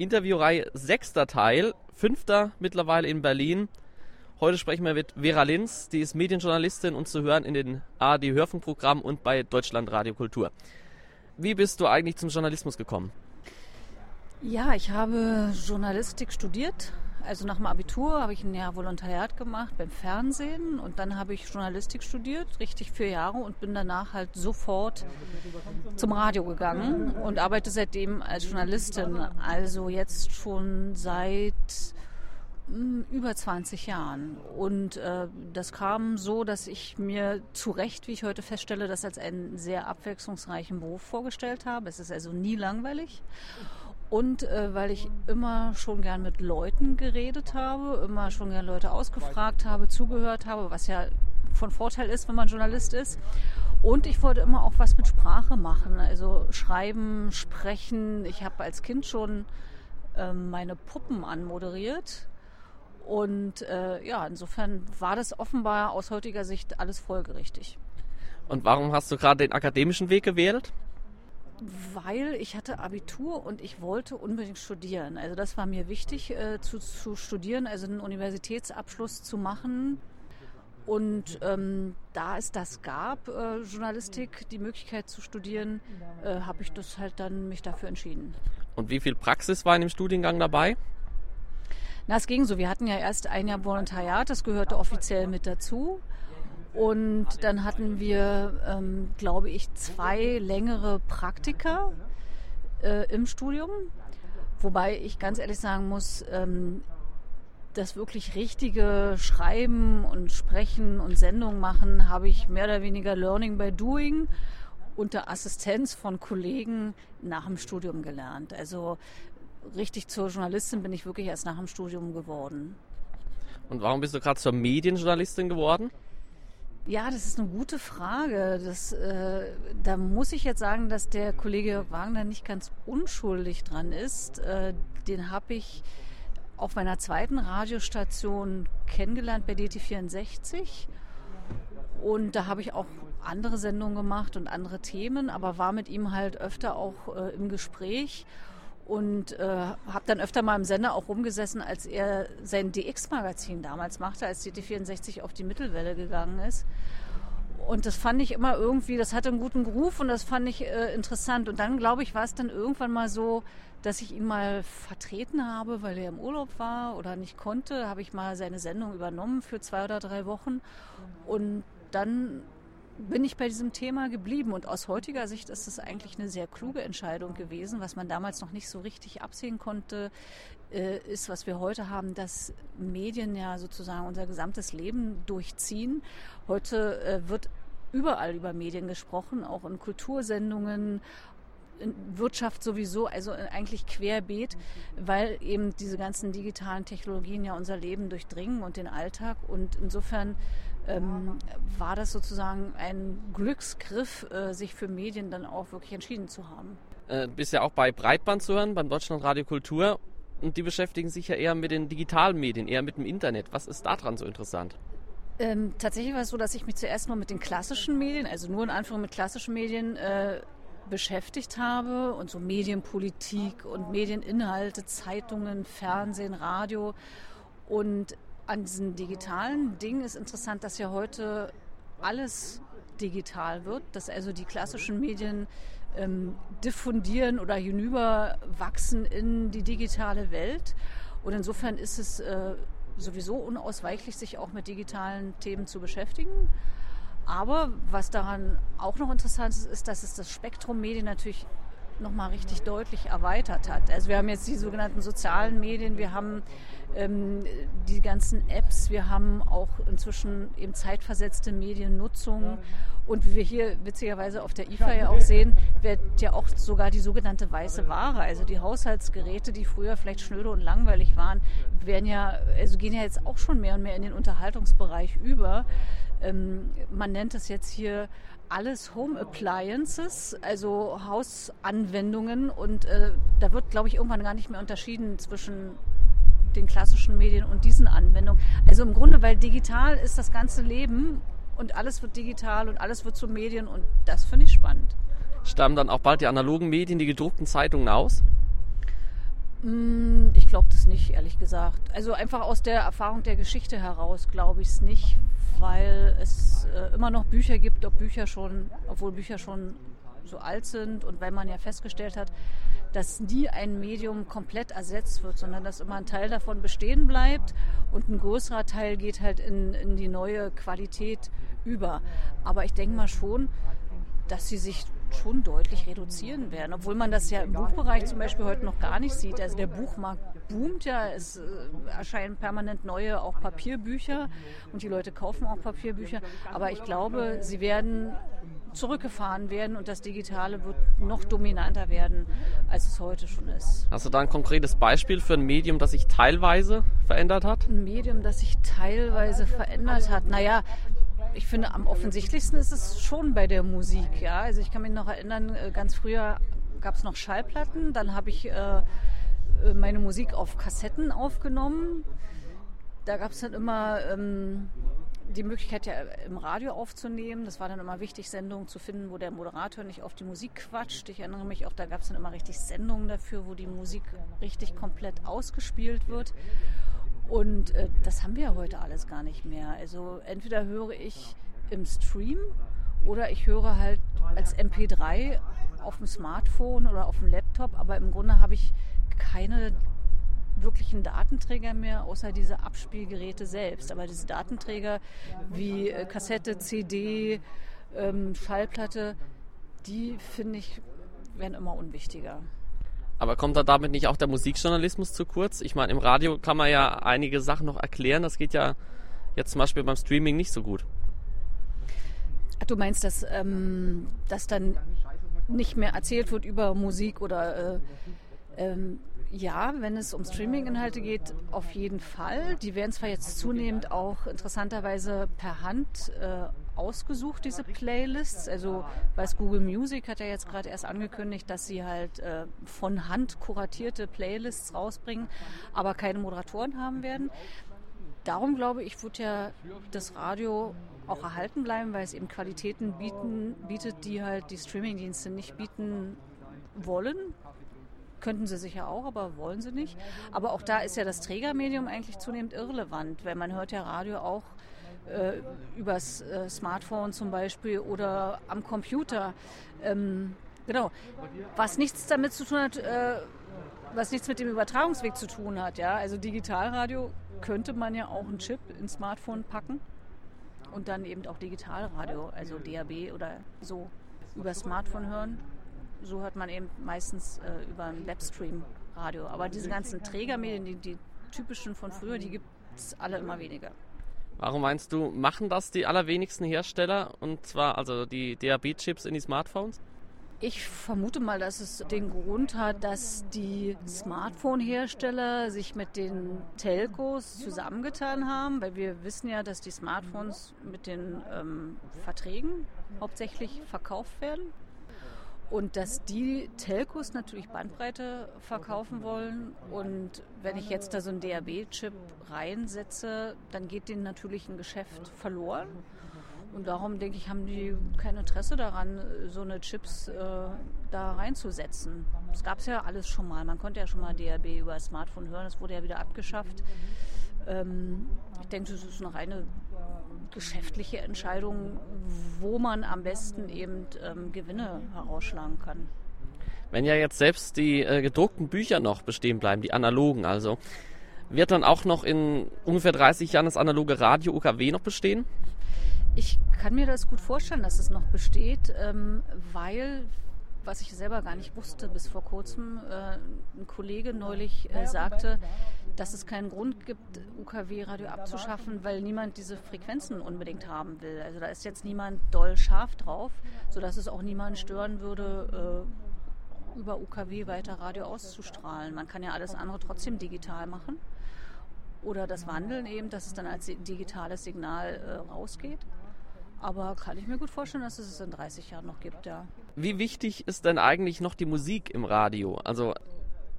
Interviewreihe sechster Teil, fünfter mittlerweile in Berlin. Heute sprechen wir mit Vera Linz, die ist Medienjournalistin und zu hören in den ARD Hörfunkprogrammen und bei Deutschland Radio Kultur. Wie bist du eigentlich zum Journalismus gekommen? Ja, ich habe Journalistik studiert. Also nach dem Abitur habe ich ein Jahr Volontariat gemacht beim Fernsehen und dann habe ich Journalistik studiert, richtig vier Jahre und bin danach halt sofort zum Radio gegangen und arbeite seitdem als Journalistin. Also jetzt schon seit hm, über 20 Jahren. Und äh, das kam so, dass ich mir zu Recht, wie ich heute feststelle, das als einen sehr abwechslungsreichen Beruf vorgestellt habe. Es ist also nie langweilig. Und äh, weil ich immer schon gern mit Leuten geredet habe, immer schon gern Leute ausgefragt habe, zugehört habe, was ja von Vorteil ist, wenn man Journalist ist. Und ich wollte immer auch was mit Sprache machen, also schreiben, sprechen. Ich habe als Kind schon äh, meine Puppen anmoderiert. Und äh, ja, insofern war das offenbar aus heutiger Sicht alles folgerichtig. Und warum hast du gerade den akademischen Weg gewählt? Weil ich hatte Abitur und ich wollte unbedingt studieren. Also das war mir wichtig, äh, zu, zu studieren, also einen Universitätsabschluss zu machen. Und ähm, da es das gab, äh, Journalistik, die Möglichkeit zu studieren, äh, habe ich das halt dann mich dafür entschieden. Und wie viel Praxis war in dem Studiengang dabei? Na, es ging so. Wir hatten ja erst ein Jahr Volontariat, das gehörte offiziell mit dazu. Und dann hatten wir, ähm, glaube ich, zwei längere Praktika äh, im Studium. Wobei ich ganz ehrlich sagen muss, ähm, das wirklich richtige Schreiben und Sprechen und Sendung machen habe ich mehr oder weniger Learning by Doing unter Assistenz von Kollegen nach dem Studium gelernt. Also richtig zur Journalistin bin ich wirklich erst nach dem Studium geworden. Und warum bist du gerade zur Medienjournalistin geworden? Ja, das ist eine gute Frage. Das, äh, da muss ich jetzt sagen, dass der Kollege Wagner nicht ganz unschuldig dran ist. Äh, den habe ich auf meiner zweiten Radiostation kennengelernt bei DT64. Und da habe ich auch andere Sendungen gemacht und andere Themen, aber war mit ihm halt öfter auch äh, im Gespräch und äh, habe dann öfter mal im Sender auch rumgesessen, als er sein DX-Magazin damals machte, als DT64 auf die Mittelwelle gegangen ist. Und das fand ich immer irgendwie, das hatte einen guten Ruf und das fand ich äh, interessant. Und dann, glaube ich, war es dann irgendwann mal so, dass ich ihn mal vertreten habe, weil er im Urlaub war oder nicht konnte, habe ich mal seine Sendung übernommen für zwei oder drei Wochen. Und dann bin ich bei diesem Thema geblieben. Und aus heutiger Sicht ist es eigentlich eine sehr kluge Entscheidung gewesen. Was man damals noch nicht so richtig absehen konnte, äh, ist, was wir heute haben, dass Medien ja sozusagen unser gesamtes Leben durchziehen. Heute äh, wird überall über Medien gesprochen, auch in Kultursendungen, in Wirtschaft sowieso, also eigentlich querbeet, weil eben diese ganzen digitalen Technologien ja unser Leben durchdringen und den Alltag. Und insofern ähm, war das sozusagen ein Glücksgriff, äh, sich für Medien dann auch wirklich entschieden zu haben. Äh, bist ja auch bei Breitband zu hören, beim Deutschlandradio Kultur. Und die beschäftigen sich ja eher mit den digitalen Medien, eher mit dem Internet. Was ist daran so interessant? Ähm, tatsächlich war es so, dass ich mich zuerst nur mit den klassischen Medien, also nur in Anführung mit klassischen Medien, äh, beschäftigt habe und so Medienpolitik und Medieninhalte, Zeitungen, Fernsehen, Radio. Und an diesen digitalen Dingen ist interessant, dass ja heute alles digital wird, dass also die klassischen Medien ähm, diffundieren oder hinüberwachsen in die digitale Welt. Und insofern ist es äh, sowieso unausweichlich, sich auch mit digitalen Themen zu beschäftigen. Aber was daran auch noch interessant ist, ist, dass es das Spektrum Medien natürlich nochmal richtig deutlich erweitert hat. Also wir haben jetzt die sogenannten sozialen Medien, wir haben ähm, die ganzen Apps, wir haben auch inzwischen eben zeitversetzte Mediennutzung und wie wir hier witzigerweise auf der IFA ja auch sehen, wird ja auch sogar die sogenannte weiße Ware, also die Haushaltsgeräte, die früher vielleicht schnöde und langweilig waren, werden ja, also gehen ja jetzt auch schon mehr und mehr in den Unterhaltungsbereich über. Ähm, man nennt es jetzt hier alles Home Appliances, also Hausanwendungen. Und äh, da wird, glaube ich, irgendwann gar nicht mehr unterschieden zwischen den klassischen Medien und diesen Anwendungen. Also im Grunde, weil digital ist das ganze Leben und alles wird digital und alles wird zu Medien und das finde ich spannend. Stammen dann auch bald die analogen Medien, die gedruckten Zeitungen aus? Mm, ich glaube das nicht, ehrlich gesagt. Also einfach aus der Erfahrung der Geschichte heraus glaube ich es nicht, weil es äh, immer noch Bücher gibt, ob Bücher schon, obwohl Bücher schon so alt sind und weil man ja festgestellt hat, dass nie ein Medium komplett ersetzt wird, sondern dass immer ein Teil davon bestehen bleibt und ein größerer Teil geht halt in, in die neue Qualität über. Aber ich denke mal schon, dass sie sich schon deutlich reduzieren werden, obwohl man das ja im Buchbereich zum Beispiel heute noch gar nicht sieht. Also der Buchmarkt boomt ja, es äh, erscheinen permanent neue auch Papierbücher und die Leute kaufen auch Papierbücher. Aber ich glaube, sie werden zurückgefahren werden und das Digitale wird noch dominanter werden, als es heute schon ist. Hast du da ein konkretes Beispiel für ein Medium, das sich teilweise verändert hat? Ein Medium, das sich teilweise verändert hat. Naja, ich finde, am offensichtlichsten ist es schon bei der Musik. Ja? Also ich kann mich noch erinnern, äh, ganz früher gab es noch Schallplatten, dann habe ich äh, äh, meine Musik auf Kassetten aufgenommen. Da gab es dann immer ähm, die Möglichkeit, ja im Radio aufzunehmen. Das war dann immer wichtig, Sendungen zu finden, wo der Moderator nicht auf die Musik quatscht. Ich erinnere mich auch, da gab es dann immer richtig Sendungen dafür, wo die Musik richtig komplett ausgespielt wird. Und äh, das haben wir ja heute alles gar nicht mehr. Also entweder höre ich im Stream oder ich höre halt als MP3 auf dem Smartphone oder auf dem Laptop, aber im Grunde habe ich keine wirklichen Datenträger mehr, außer diese Abspielgeräte selbst. Aber diese Datenträger wie äh, Kassette, CD, ähm, Schallplatte, die finde ich, werden immer unwichtiger. Aber kommt da damit nicht auch der Musikjournalismus zu kurz? Ich meine, im Radio kann man ja einige Sachen noch erklären. Das geht ja jetzt zum Beispiel beim Streaming nicht so gut. Du meinst, dass, ähm, dass dann nicht mehr erzählt wird über Musik oder äh, ähm, ja, wenn es um Streaming-Inhalte geht, auf jeden Fall. Die werden zwar jetzt zunehmend auch interessanterweise per Hand äh, ausgesucht, diese Playlists. Also weiß Google Music hat ja jetzt gerade erst angekündigt, dass sie halt äh, von Hand kuratierte Playlists rausbringen, aber keine Moderatoren haben werden. Darum glaube ich, wird ja das Radio auch erhalten bleiben, weil es eben Qualitäten bieten, bietet, die halt die Streamingdienste nicht bieten wollen. Könnten sie sicher auch, aber wollen sie nicht. Aber auch da ist ja das Trägermedium eigentlich zunehmend irrelevant, weil man hört ja Radio auch äh, übers äh, Smartphone zum Beispiel oder am Computer. Ähm, genau. Was nichts damit zu tun hat, äh, was nichts mit dem Übertragungsweg zu tun hat. Ja? Also Digitalradio könnte man ja auch einen Chip ins Smartphone packen und dann eben auch Digitalradio, also DAB oder so über Smartphone hören. So hört man eben meistens äh, über ein Webstream-Radio. Aber diese ganzen Trägermedien, die, die typischen von früher, die gibt es alle immer weniger. Warum meinst du, machen das die allerwenigsten Hersteller und zwar also die DAB-Chips in die Smartphones? Ich vermute mal, dass es den Grund hat, dass die Smartphone-Hersteller sich mit den Telcos zusammengetan haben, weil wir wissen ja, dass die Smartphones mit den ähm, Verträgen hauptsächlich verkauft werden und dass die Telcos natürlich Bandbreite verkaufen wollen. Und wenn ich jetzt da so einen DAB-Chip reinsetze, dann geht denen natürlich ein Geschäft verloren. Und darum denke ich, haben die kein Interesse daran, so eine Chips äh, da reinzusetzen. Das gab es ja alles schon mal. Man konnte ja schon mal DAB über Smartphone hören. Das wurde ja wieder abgeschafft. Ähm, ich denke, das ist noch eine geschäftliche Entscheidung, wo man am besten eben ähm, Gewinne herausschlagen kann. Wenn ja jetzt selbst die äh, gedruckten Bücher noch bestehen bleiben, die analogen also, wird dann auch noch in ungefähr 30 Jahren das analoge Radio UKW noch bestehen? Ich kann mir das gut vorstellen, dass es noch besteht, ähm, weil was ich selber gar nicht wusste bis vor kurzem, äh, ein Kollege neulich äh, sagte, dass es keinen Grund gibt, UKW-Radio abzuschaffen, weil niemand diese Frequenzen unbedingt haben will. Also da ist jetzt niemand doll scharf drauf, sodass es auch niemanden stören würde, äh, über UKW weiter Radio auszustrahlen. Man kann ja alles andere trotzdem digital machen. Oder das Wandeln eben, dass es dann als digitales Signal äh, rausgeht. Aber kann ich mir gut vorstellen, dass es es in 30 Jahren noch gibt, ja. Wie wichtig ist denn eigentlich noch die Musik im Radio? Also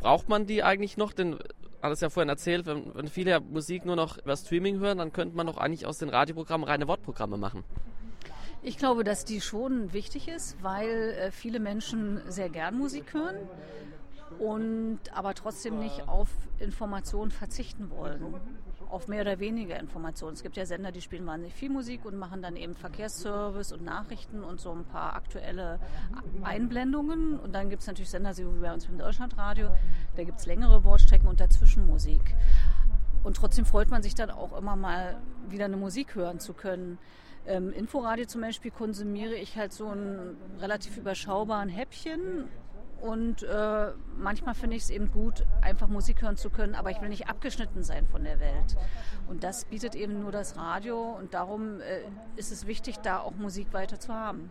braucht man die eigentlich noch? Denn hat es ja vorhin erzählt, wenn, wenn viele Musik nur noch über Streaming hören, dann könnte man doch eigentlich aus den Radioprogrammen reine Wortprogramme machen. Ich glaube, dass die schon wichtig ist, weil äh, viele Menschen sehr gern Musik hören und aber trotzdem nicht auf Informationen verzichten wollen. Auf mehr oder weniger Informationen. Es gibt ja Sender, die spielen wahnsinnig viel Musik und machen dann eben Verkehrsservice und Nachrichten und so ein paar aktuelle Einblendungen. Und dann gibt es natürlich Sender, wie bei uns im Deutschlandradio, da gibt es längere Wortstrecken und dazwischen Musik. Und trotzdem freut man sich dann auch immer mal wieder eine Musik hören zu können. Ähm, Inforadio zum Beispiel konsumiere ich halt so ein relativ überschaubaren Häppchen und äh, manchmal finde ich es eben gut, einfach Musik hören zu können, aber ich will nicht abgeschnitten sein von der Welt. Und das bietet eben nur das Radio und darum äh, ist es wichtig, da auch Musik weiter zu haben.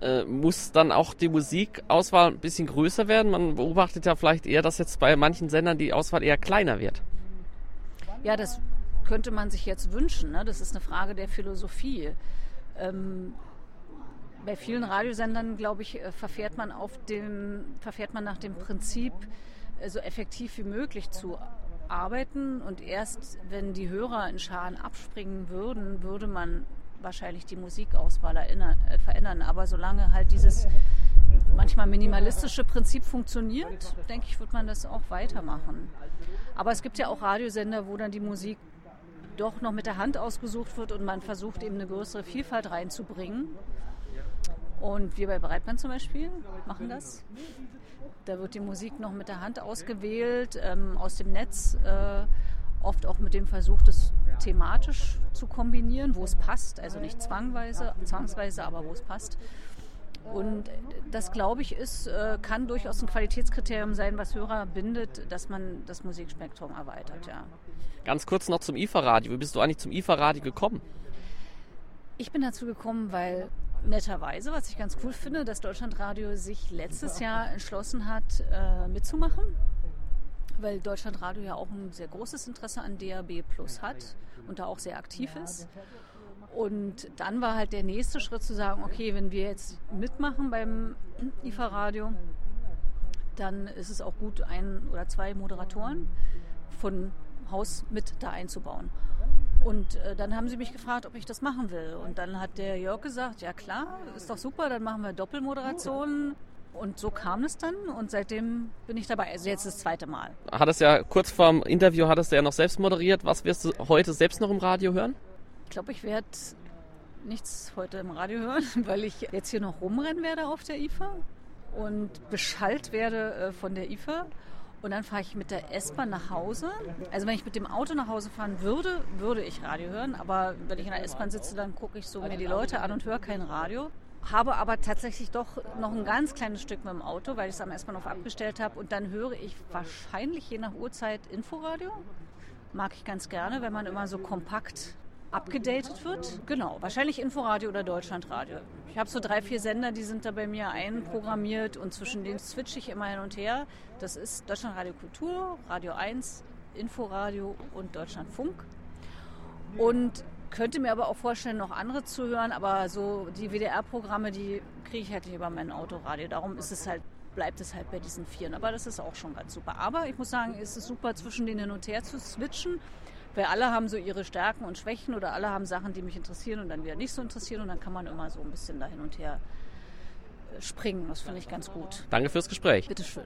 Äh, muss dann auch die Musikauswahl ein bisschen größer werden? Man beobachtet ja vielleicht eher, dass jetzt bei manchen Sendern die Auswahl eher kleiner wird. Ja, das könnte man sich jetzt wünschen. Ne? Das ist eine Frage der Philosophie. Ähm, bei vielen Radiosendern, glaube ich, äh, verfährt man, auf dem, verfährt man nach dem Prinzip, äh, so effektiv wie möglich zu arbeiten. Und erst wenn die Hörer in Scharen abspringen würden, würde man wahrscheinlich die Musikauswahl erinnern, äh, verändern. Aber solange halt dieses manchmal minimalistische Prinzip funktioniert, denke ich, wird man das auch weitermachen. Aber es gibt ja auch Radiosender, wo dann die Musik doch noch mit der Hand ausgesucht wird und man versucht eben eine größere Vielfalt reinzubringen. Und wir bei Breitband zum Beispiel machen das. Da wird die Musik noch mit der Hand ausgewählt, ähm, aus dem Netz, äh, oft auch mit dem Versuch, das thematisch zu kombinieren, wo es passt. Also nicht zwangweise, zwangsweise, aber wo es passt. Und das, glaube ich, ist, äh, kann durchaus ein Qualitätskriterium sein, was Hörer bindet, dass man das Musikspektrum erweitert. Ja. Ganz kurz noch zum IFA-Radio. Wie bist du eigentlich zum IFA-Radio gekommen? Ich bin dazu gekommen, weil netterweise, was ich ganz cool finde, dass Deutschlandradio sich letztes Jahr entschlossen hat, äh, mitzumachen, weil Deutschlandradio ja auch ein sehr großes Interesse an DAB Plus hat und da auch sehr aktiv ist. Und dann war halt der nächste Schritt zu sagen, okay, wenn wir jetzt mitmachen beim IFA-Radio, dann ist es auch gut, ein oder zwei Moderatoren von Haus mit da einzubauen. Und äh, dann haben sie mich gefragt, ob ich das machen will. Und dann hat der Jörg gesagt, ja klar, ist doch super, dann machen wir Doppelmoderationen. Und so kam es dann und seitdem bin ich dabei. Also jetzt das zweite Mal. Hat es ja kurz vorm Interview hat es ja noch selbst moderiert. Was wirst du heute selbst noch im Radio hören? Ich glaube, ich werde nichts heute im Radio hören, weil ich jetzt hier noch rumrennen werde auf der IFA und beschallt werde äh, von der IFA. Und dann fahre ich mit der S-Bahn nach Hause. Also wenn ich mit dem Auto nach Hause fahren würde, würde ich Radio hören. Aber wenn ich in der S-Bahn sitze, dann gucke ich so mir die Leute an und höre kein Radio. Habe aber tatsächlich doch noch ein ganz kleines Stück mit dem Auto, weil ich es am S-Bahnhof abgestellt habe. Und dann höre ich wahrscheinlich je nach Uhrzeit Inforadio. Mag ich ganz gerne, wenn man immer so kompakt abgedatet wird. Genau, wahrscheinlich Inforadio oder Deutschlandradio. Ich habe so drei, vier Sender, die sind da bei mir einprogrammiert und zwischen denen switche ich immer hin und her. Das ist Deutschlandradio Kultur, Radio 1, Inforadio und Deutschlandfunk. Und könnte mir aber auch vorstellen, noch andere zu hören, aber so die WDR-Programme, die kriege ich halt nicht über mein Autoradio. Darum ist es halt, bleibt es halt bei diesen Vieren. Aber das ist auch schon ganz super. Aber ich muss sagen, ist es super, zwischen denen hin und her zu switchen weil alle haben so ihre Stärken und Schwächen oder alle haben Sachen, die mich interessieren und dann wieder nicht so interessieren und dann kann man immer so ein bisschen da hin und her äh, springen. Das finde ich ganz gut. Danke fürs Gespräch. Bitteschön.